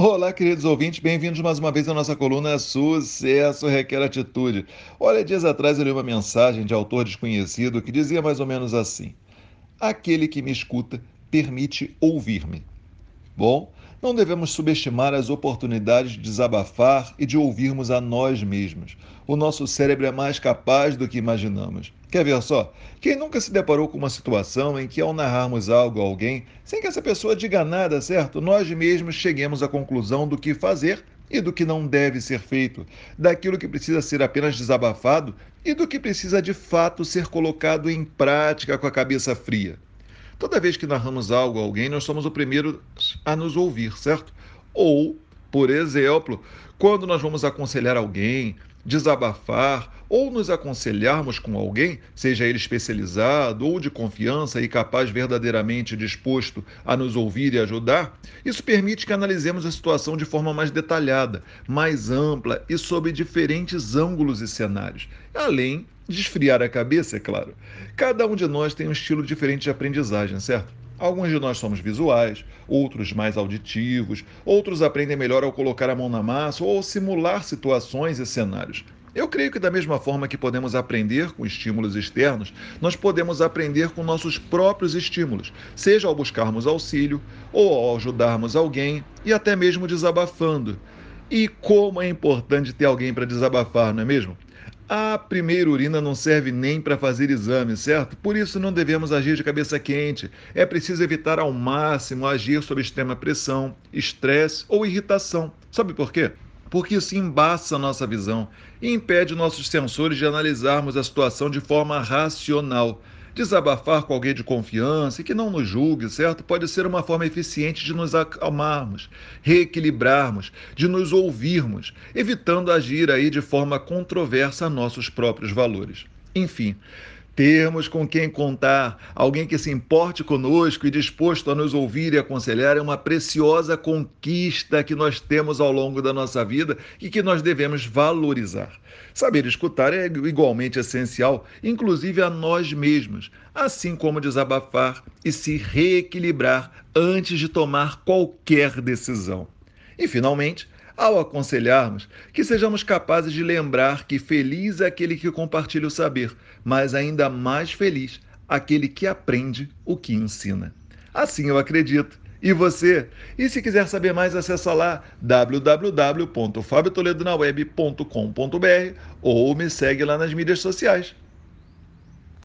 Olá, queridos ouvintes, bem-vindos mais uma vez à nossa coluna Sucesso Requer Atitude. Olha, dias atrás eu li uma mensagem de autor desconhecido que dizia mais ou menos assim: Aquele que me escuta permite ouvir-me. Bom, não devemos subestimar as oportunidades de desabafar e de ouvirmos a nós mesmos. O nosso cérebro é mais capaz do que imaginamos. Quer ver só? Quem nunca se deparou com uma situação em que, ao narrarmos algo a alguém, sem que essa pessoa diga nada, certo? Nós mesmos cheguemos à conclusão do que fazer e do que não deve ser feito, daquilo que precisa ser apenas desabafado e do que precisa de fato ser colocado em prática com a cabeça fria. Toda vez que narramos algo a alguém, nós somos o primeiro a nos ouvir, certo? Ou, por exemplo, quando nós vamos aconselhar alguém, desabafar ou nos aconselharmos com alguém, seja ele especializado ou de confiança e capaz verdadeiramente disposto a nos ouvir e ajudar, isso permite que analisemos a situação de forma mais detalhada, mais ampla e sob diferentes ângulos e cenários, além de esfriar a cabeça, é claro. Cada um de nós tem um estilo diferente de aprendizagem, certo? Alguns de nós somos visuais, outros mais auditivos, outros aprendem melhor ao colocar a mão na massa ou simular situações e cenários. Eu creio que, da mesma forma que podemos aprender com estímulos externos, nós podemos aprender com nossos próprios estímulos, seja ao buscarmos auxílio ou ao ajudarmos alguém e até mesmo desabafando. E como é importante ter alguém para desabafar, não é mesmo? A primeira urina não serve nem para fazer exame, certo? Por isso não devemos agir de cabeça quente. É preciso evitar ao máximo agir sob extrema pressão, estresse ou irritação. Sabe por quê? Porque isso embaça a nossa visão e impede nossos sensores de analisarmos a situação de forma racional. Desabafar com alguém de confiança e que não nos julgue, certo? Pode ser uma forma eficiente de nos acalmarmos, reequilibrarmos, de nos ouvirmos, evitando agir aí de forma controversa a nossos próprios valores. Enfim, termos com quem contar, alguém que se importe conosco e disposto a nos ouvir e aconselhar é uma preciosa conquista que nós temos ao longo da nossa vida e que nós devemos valorizar. Saber escutar é igualmente essencial, inclusive a nós mesmos, assim como desabafar e se reequilibrar antes de tomar qualquer decisão. E, finalmente, ao aconselharmos, que sejamos capazes de lembrar que feliz é aquele que compartilha o saber, mas ainda mais feliz aquele que aprende o que ensina. Assim eu acredito. E você? E se quiser saber mais, acessa lá www.fabiotoledonaweb.com.br ou me segue lá nas mídias sociais.